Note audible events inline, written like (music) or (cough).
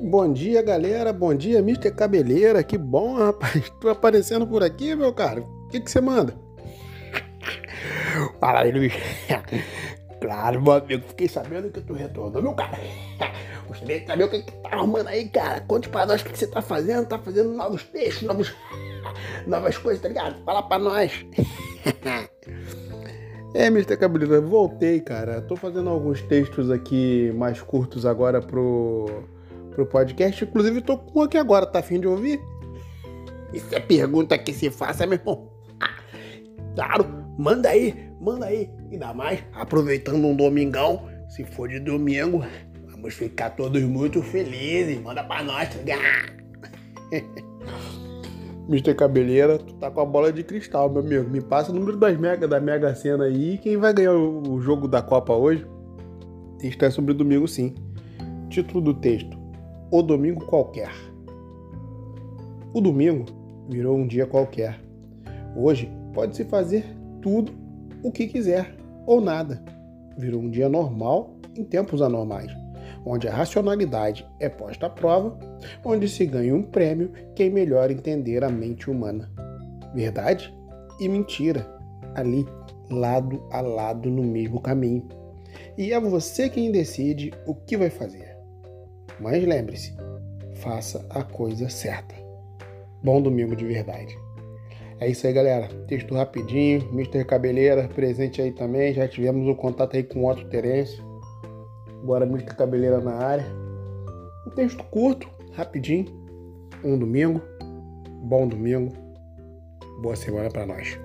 Bom dia, galera. Bom dia, Mr. Cabeleira. Que bom, rapaz. (laughs) Tô aparecendo por aqui, meu cara. O que, que você manda? (laughs) Fala aí, Luiz. (laughs) Claro, meu amigo. Fiquei sabendo que tu retornou, meu cara. Gostaria de saber o que, que tá arrumando aí, cara. Conte pra nós o que, que você tá fazendo. Tá fazendo novos textos, novos... novas coisas, tá ligado? Fala pra nós. É, Mr. Cabeleira, voltei, cara. Tô fazendo alguns textos aqui mais curtos agora pro, pro podcast. Inclusive, tô com um aqui agora. Tá afim de ouvir? Isso é pergunta que se faça, meu irmão. Claro, manda aí, manda aí. Ainda mais, aproveitando um domingão. Se for de domingo, vamos ficar todos muito felizes. Manda pra nós, tá (laughs) Mr. Cabeleira, tu tá com a bola de cristal, meu amigo. Me passa o número das mega, da Mega Sena aí. Quem vai ganhar o, jogo da Copa hoje? Texto é sobre domingo, sim. Título do texto: O Domingo Qualquer. O domingo virou um dia qualquer. Hoje pode-se fazer tudo o que quiser ou nada. Virou um dia normal em tempos anormais onde a racionalidade é posta à prova, onde se ganha um prêmio quem melhor entender a mente humana. Verdade e mentira, ali, lado a lado no mesmo caminho. E é você quem decide o que vai fazer. Mas lembre-se, faça a coisa certa. Bom domingo de verdade. É isso aí, galera. Texto rapidinho. Mr. Cabeleira presente aí também. Já tivemos o um contato aí com o Otto Terêncio. Bora música cabeleira na área. Um texto curto, rapidinho. Um domingo. Bom domingo. Boa semana para nós.